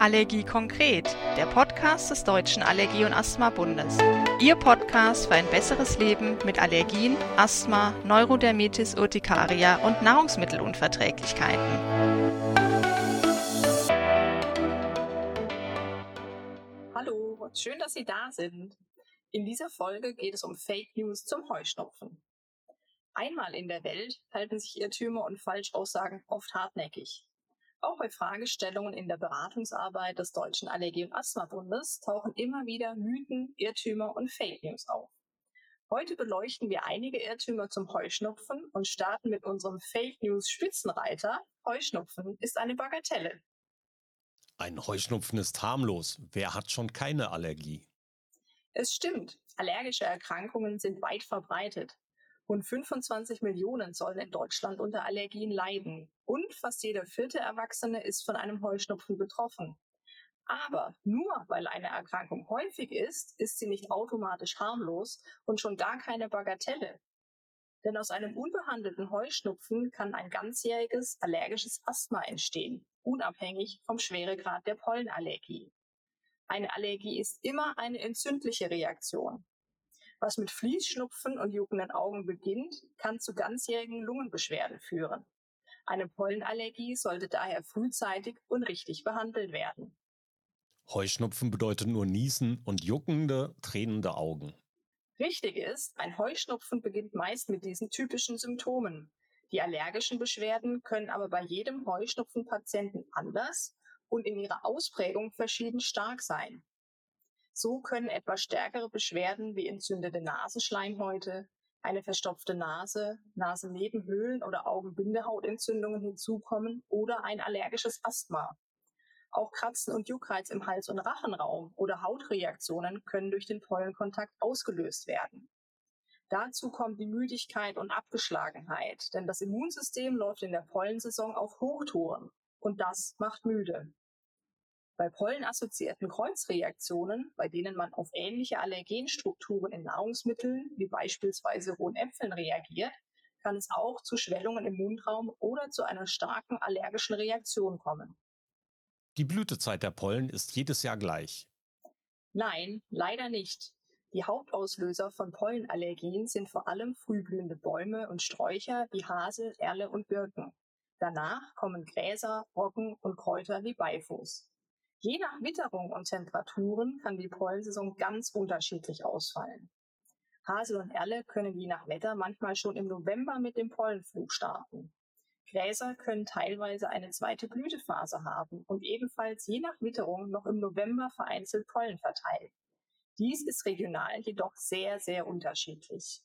Allergie konkret, der Podcast des Deutschen Allergie- und Asthma-Bundes. Ihr Podcast für ein besseres Leben mit Allergien, Asthma, Neurodermitis Urtikaria und Nahrungsmittelunverträglichkeiten. Hallo, schön, dass Sie da sind. In dieser Folge geht es um Fake News zum Heuschnupfen. Einmal in der Welt halten sich Irrtümer und Falschaussagen oft hartnäckig. Auch bei Fragestellungen in der Beratungsarbeit des Deutschen Allergie- und Asthma-Bundes tauchen immer wieder Mythen, Irrtümer und Fake News auf. Heute beleuchten wir einige Irrtümer zum Heuschnupfen und starten mit unserem Fake News Spitzenreiter. Heuschnupfen ist eine Bagatelle. Ein Heuschnupfen ist harmlos. Wer hat schon keine Allergie? Es stimmt, allergische Erkrankungen sind weit verbreitet. Rund 25 Millionen sollen in Deutschland unter Allergien leiden. Und fast jeder vierte Erwachsene ist von einem Heuschnupfen betroffen. Aber nur weil eine Erkrankung häufig ist, ist sie nicht automatisch harmlos und schon gar keine Bagatelle. Denn aus einem unbehandelten Heuschnupfen kann ein ganzjähriges allergisches Asthma entstehen, unabhängig vom Schweregrad der Pollenallergie. Eine Allergie ist immer eine entzündliche Reaktion. Was mit Fließschnupfen und juckenden Augen beginnt, kann zu ganzjährigen Lungenbeschwerden führen. Eine Pollenallergie sollte daher frühzeitig und richtig behandelt werden. Heuschnupfen bedeutet nur Niesen und juckende, tränende Augen. Richtig ist, ein Heuschnupfen beginnt meist mit diesen typischen Symptomen. Die allergischen Beschwerden können aber bei jedem Heuschnupfenpatienten anders und in ihrer Ausprägung verschieden stark sein. So können etwas stärkere Beschwerden wie entzündete Nasenschleimhäute, eine verstopfte Nase, Nasennebenhöhlen oder Augenbindehautentzündungen hinzukommen oder ein allergisches Asthma. Auch Kratzen und Juckreiz im Hals- und Rachenraum oder Hautreaktionen können durch den Pollenkontakt ausgelöst werden. Dazu kommt die Müdigkeit und Abgeschlagenheit, denn das Immunsystem läuft in der Pollensaison auf Hochtouren und das macht müde. Bei pollenassoziierten Kreuzreaktionen, bei denen man auf ähnliche Allergenstrukturen in Nahrungsmitteln wie beispielsweise rohen Äpfeln reagiert, kann es auch zu Schwellungen im Mundraum oder zu einer starken allergischen Reaktion kommen. Die Blütezeit der Pollen ist jedes Jahr gleich. Nein, leider nicht. Die Hauptauslöser von Pollenallergien sind vor allem frühblühende Bäume und Sträucher wie Hasel, Erle und Birken. Danach kommen Gräser, Rocken und Kräuter wie Beifuß. Je nach Witterung und Temperaturen kann die Pollensaison ganz unterschiedlich ausfallen. Hasel und Erle können je nach Wetter manchmal schon im November mit dem Pollenflug starten. Gräser können teilweise eine zweite Blütephase haben und ebenfalls je nach Witterung noch im November vereinzelt Pollen verteilen. Dies ist regional jedoch sehr, sehr unterschiedlich.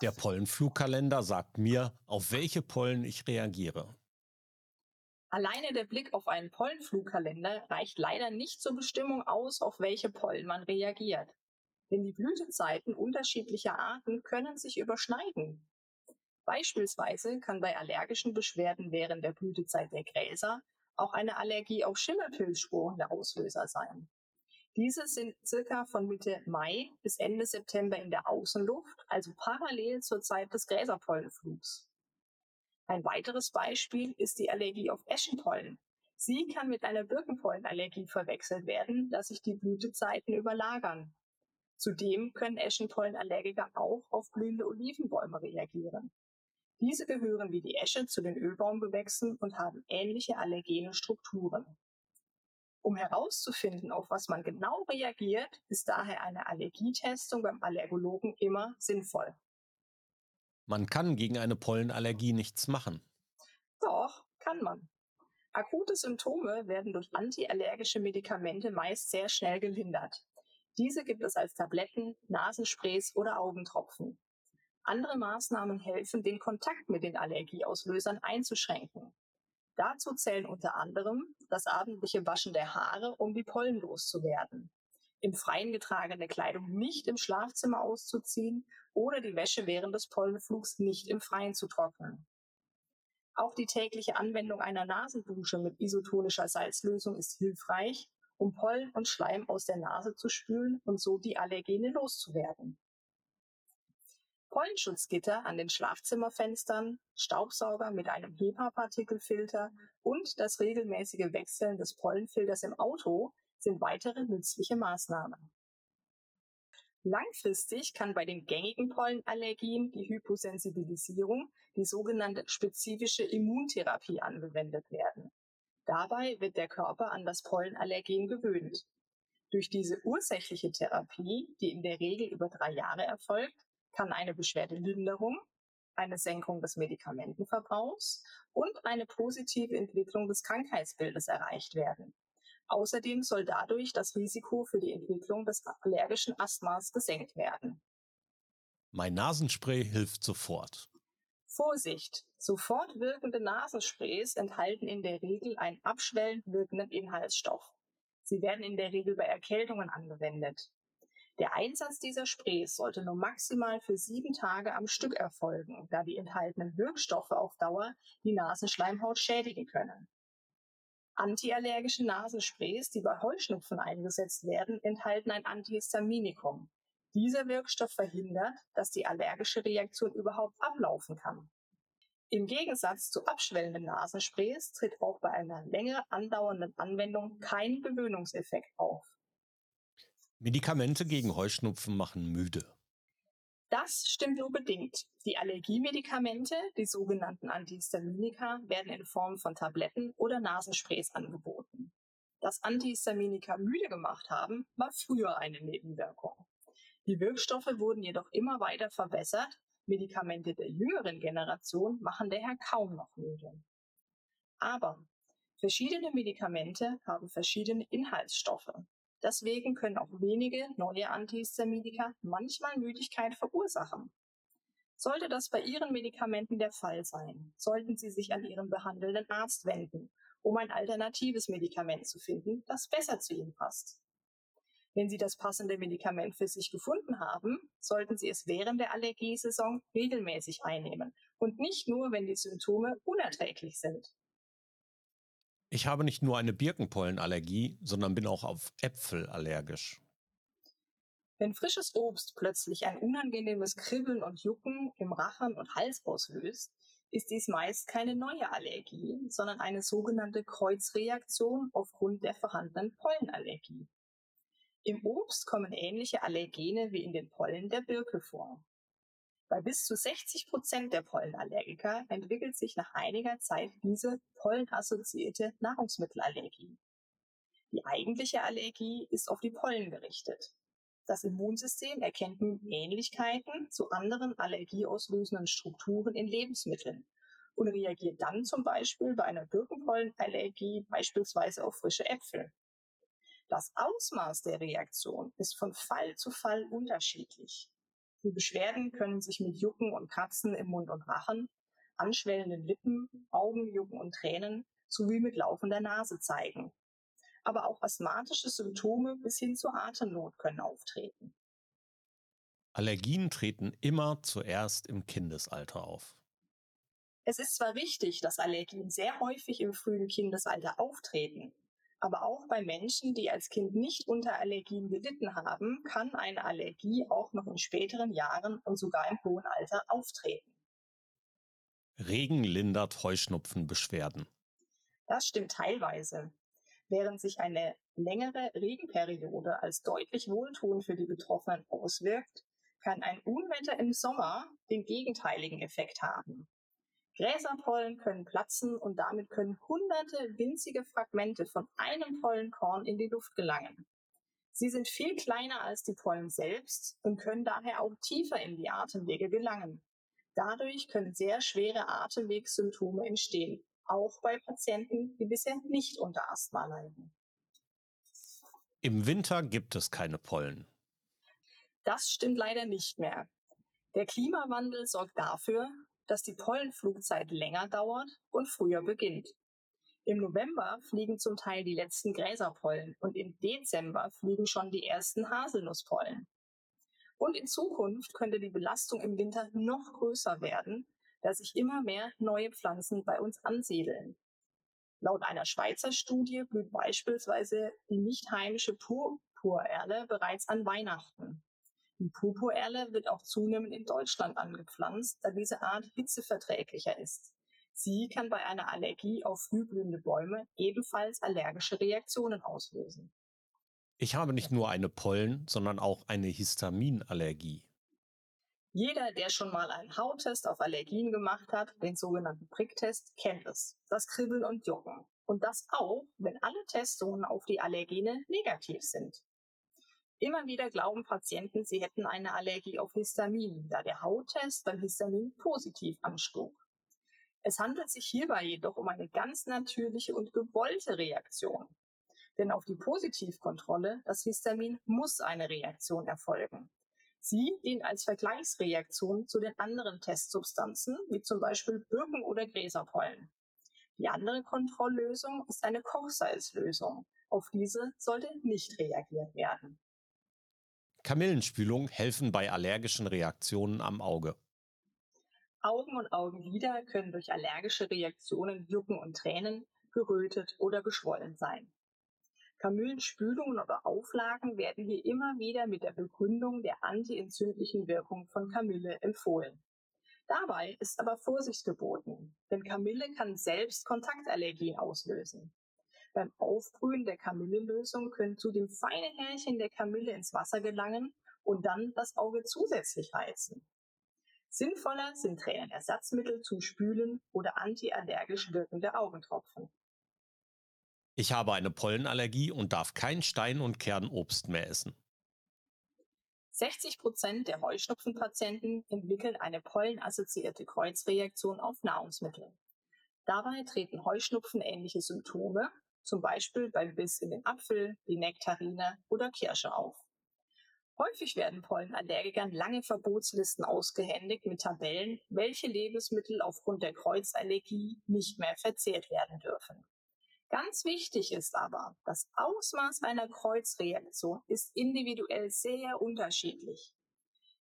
Der Pollenflugkalender sagt mir, auf welche Pollen ich reagiere. Alleine der Blick auf einen Pollenflugkalender reicht leider nicht zur Bestimmung aus, auf welche Pollen man reagiert. Denn die Blütezeiten unterschiedlicher Arten können sich überschneiden. Beispielsweise kann bei allergischen Beschwerden während der Blütezeit der Gräser auch eine Allergie auf Schimmelpilzsporen der Auslöser sein. Diese sind circa von Mitte Mai bis Ende September in der Außenluft, also parallel zur Zeit des Gräserpollenflugs. Ein weiteres Beispiel ist die Allergie auf Eschenpollen. Sie kann mit einer Birkenpollenallergie verwechselt werden, da sich die Blütezeiten überlagern. Zudem können Eschenpollenallergiker auch auf blühende Olivenbäume reagieren. Diese gehören wie die Esche zu den Ölbaumbewächsen und haben ähnliche allergene Strukturen. Um herauszufinden, auf was man genau reagiert, ist daher eine Allergietestung beim Allergologen immer sinnvoll. Man kann gegen eine Pollenallergie nichts machen. Doch, kann man. Akute Symptome werden durch antiallergische Medikamente meist sehr schnell gelindert. Diese gibt es als Tabletten, Nasensprays oder Augentropfen. Andere Maßnahmen helfen, den Kontakt mit den Allergieauslösern einzuschränken. Dazu zählen unter anderem das abendliche Waschen der Haare, um die Pollen loszuwerden, im Freien getragene Kleidung nicht im Schlafzimmer auszuziehen oder die Wäsche während des Pollenflugs nicht im Freien zu trocknen. Auch die tägliche Anwendung einer Nasendusche mit isotonischer Salzlösung ist hilfreich, um Pollen und Schleim aus der Nase zu spülen und so die Allergene loszuwerden. Pollenschutzgitter an den Schlafzimmerfenstern, Staubsauger mit einem HEPA-Partikelfilter und das regelmäßige Wechseln des Pollenfilters im Auto sind weitere nützliche Maßnahmen. Langfristig kann bei den gängigen Pollenallergien die Hyposensibilisierung, die sogenannte spezifische Immuntherapie angewendet werden. Dabei wird der Körper an das Pollenallergen gewöhnt. Durch diese ursächliche Therapie, die in der Regel über drei Jahre erfolgt, kann eine Beschwerdelinderung, eine Senkung des Medikamentenverbrauchs und eine positive Entwicklung des Krankheitsbildes erreicht werden. Außerdem soll dadurch das Risiko für die Entwicklung des allergischen Asthmas gesenkt werden. Mein Nasenspray hilft sofort. Vorsicht! Sofort wirkende Nasensprays enthalten in der Regel einen abschwellend wirkenden Inhaltsstoff. Sie werden in der Regel bei Erkältungen angewendet. Der Einsatz dieser Sprays sollte nur maximal für sieben Tage am Stück erfolgen, da die enthaltenen Wirkstoffe auf Dauer die Nasenschleimhaut schädigen können. Antiallergische Nasensprays, die bei Heuschnupfen eingesetzt werden, enthalten ein Antihistaminikum. Dieser Wirkstoff verhindert, dass die allergische Reaktion überhaupt ablaufen kann. Im Gegensatz zu abschwellenden Nasensprays tritt auch bei einer länger andauernden Anwendung kein Gewöhnungseffekt auf. Medikamente gegen Heuschnupfen machen müde. Das stimmt nur bedingt. Die Allergiemedikamente, die sogenannten Antihistaminika, werden in Form von Tabletten oder Nasensprays angeboten. Dass Antihistaminika müde gemacht haben, war früher eine Nebenwirkung. Die Wirkstoffe wurden jedoch immer weiter verbessert. Medikamente der jüngeren Generation machen daher kaum noch müde. Aber verschiedene Medikamente haben verschiedene Inhaltsstoffe. Deswegen können auch wenige neue Antihistaminika manchmal Müdigkeit verursachen. Sollte das bei Ihren Medikamenten der Fall sein, sollten Sie sich an Ihren behandelnden Arzt wenden, um ein alternatives Medikament zu finden, das besser zu Ihnen passt. Wenn Sie das passende Medikament für sich gefunden haben, sollten Sie es während der Allergiesaison regelmäßig einnehmen und nicht nur, wenn die Symptome unerträglich sind. Ich habe nicht nur eine Birkenpollenallergie, sondern bin auch auf Äpfel allergisch. Wenn frisches Obst plötzlich ein unangenehmes Kribbeln und Jucken im Rachen und Hals auslöst, ist dies meist keine neue Allergie, sondern eine sogenannte Kreuzreaktion aufgrund der vorhandenen Pollenallergie. Im Obst kommen ähnliche Allergene wie in den Pollen der Birke vor. Bei bis zu 60 Prozent der Pollenallergiker entwickelt sich nach einiger Zeit diese pollenassoziierte Nahrungsmittelallergie. Die eigentliche Allergie ist auf die Pollen gerichtet. Das Immunsystem erkennt nun Ähnlichkeiten zu anderen allergieauslösenden Strukturen in Lebensmitteln und reagiert dann zum Beispiel bei einer Birkenpollenallergie beispielsweise auf frische Äpfel. Das Ausmaß der Reaktion ist von Fall zu Fall unterschiedlich. Die Beschwerden können sich mit Jucken und Kratzen im Mund und Rachen, anschwellenden Lippen, Augenjucken und Tränen sowie mit laufender Nase zeigen. Aber auch asthmatische Symptome bis hin zur Atemnot können auftreten. Allergien treten immer zuerst im Kindesalter auf. Es ist zwar richtig, dass Allergien sehr häufig im frühen Kindesalter auftreten, aber auch bei Menschen, die als Kind nicht unter Allergien gelitten haben, kann eine Allergie auch noch in späteren Jahren und sogar im hohen Alter auftreten. Regen lindert Heuschnupfenbeschwerden. Das stimmt teilweise. Während sich eine längere Regenperiode als deutlich wohltuend für die Betroffenen auswirkt, kann ein Unwetter im Sommer den gegenteiligen Effekt haben. Gräserpollen können platzen und damit können hunderte winzige Fragmente von einem Pollenkorn in die Luft gelangen. Sie sind viel kleiner als die Pollen selbst und können daher auch tiefer in die Atemwege gelangen. Dadurch können sehr schwere Atemwegssymptome entstehen, auch bei Patienten, die bisher nicht unter Asthma leiden. Im Winter gibt es keine Pollen. Das stimmt leider nicht mehr. Der Klimawandel sorgt dafür, dass die Pollenflugzeit länger dauert und früher beginnt. Im November fliegen zum Teil die letzten Gräserpollen und im Dezember fliegen schon die ersten Haselnusspollen. Und in Zukunft könnte die Belastung im Winter noch größer werden, da sich immer mehr neue Pflanzen bei uns ansiedeln. Laut einer Schweizer Studie blüht beispielsweise die nicht heimische Purpurerle bereits an Weihnachten. Die Purpurerle wird auch zunehmend in Deutschland angepflanzt, da diese Art hitzeverträglicher ist. Sie kann bei einer Allergie auf frühblühende Bäume ebenfalls allergische Reaktionen auslösen. Ich habe nicht nur eine Pollen, sondern auch eine Histaminallergie. Jeder, der schon mal einen Hauttest auf Allergien gemacht hat, den sogenannten Pricktest, kennt es. Das Kribbeln und Jucken. Und das auch, wenn alle Testungen auf die Allergene negativ sind. Immer wieder glauben Patienten, sie hätten eine Allergie auf Histamin, da der Hauttest beim Histamin positiv anschlug. Es handelt sich hierbei jedoch um eine ganz natürliche und gewollte Reaktion. Denn auf die Positivkontrolle, das Histamin, muss eine Reaktion erfolgen. Sie dient als Vergleichsreaktion zu den anderen Testsubstanzen, wie zum Beispiel Birken- oder Gräserpollen. Die andere Kontrolllösung ist eine Kochsalzlösung. Auf diese sollte nicht reagiert werden. Kamillenspülung helfen bei allergischen Reaktionen am Auge. Augen und Augenlider können durch allergische Reaktionen jucken und tränen, gerötet oder geschwollen sein. Kamillenspülungen oder Auflagen werden hier immer wieder mit der Begründung der antientzündlichen Wirkung von Kamille empfohlen. Dabei ist aber Vorsicht geboten, denn Kamille kann selbst Kontaktallergien auslösen. Beim Aufbrühen der Kamillelösung können zudem feine Härchen der Kamille ins Wasser gelangen und dann das Auge zusätzlich reizen. Sinnvoller sind Tränenersatzmittel zum Spülen oder antiallergisch wirkende Augentropfen. Ich habe eine Pollenallergie und darf kein Stein- und Kernobst mehr essen. 60 Prozent der Heuschnupfenpatienten entwickeln eine pollenassoziierte Kreuzreaktion auf Nahrungsmittel. Dabei treten Heuschnupfenähnliche Symptome zum Beispiel beim Biss in den Apfel, die Nektarine oder Kirsche auf. Häufig werden Pollenallergikern lange Verbotslisten ausgehändigt mit Tabellen, welche Lebensmittel aufgrund der Kreuzallergie nicht mehr verzehrt werden dürfen. Ganz wichtig ist aber, das Ausmaß einer Kreuzreaktion ist individuell sehr unterschiedlich.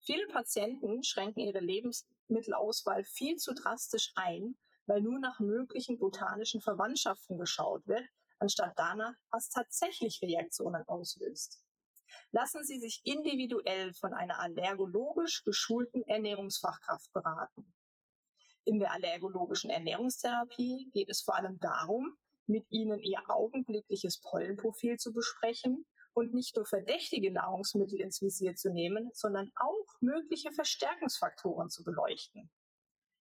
Viele Patienten schränken ihre Lebensmittelauswahl viel zu drastisch ein, weil nur nach möglichen botanischen Verwandtschaften geschaut wird, anstatt danach, was tatsächlich Reaktionen auslöst. Lassen Sie sich individuell von einer allergologisch geschulten Ernährungsfachkraft beraten. In der allergologischen Ernährungstherapie geht es vor allem darum, mit Ihnen Ihr augenblickliches Pollenprofil zu besprechen und nicht nur verdächtige Nahrungsmittel ins Visier zu nehmen, sondern auch mögliche Verstärkungsfaktoren zu beleuchten.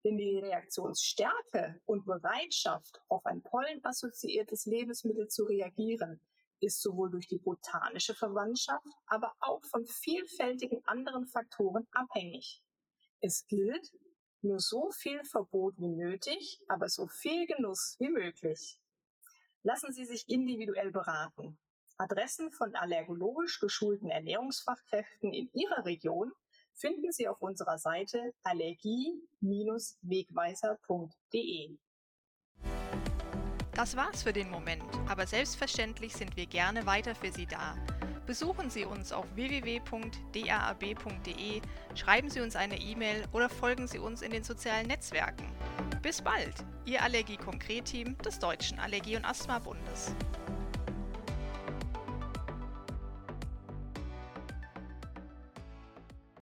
Denn die Reaktionsstärke und Bereitschaft, auf ein pollenassoziiertes Lebensmittel zu reagieren, ist sowohl durch die botanische Verwandtschaft, aber auch von vielfältigen anderen Faktoren abhängig. Es gilt, nur so viel Verbot wie nötig, aber so viel Genuss wie möglich. Lassen Sie sich individuell beraten. Adressen von allergologisch geschulten Ernährungsfachkräften in Ihrer Region finden Sie auf unserer Seite allergie-wegweiser.de. Das war's für den Moment, aber selbstverständlich sind wir gerne weiter für Sie da. Besuchen Sie uns auf www.daab.de, schreiben Sie uns eine E-Mail oder folgen Sie uns in den sozialen Netzwerken. Bis bald, Ihr Allergie-Konkret-Team des Deutschen Allergie- und Asthma-Bundes.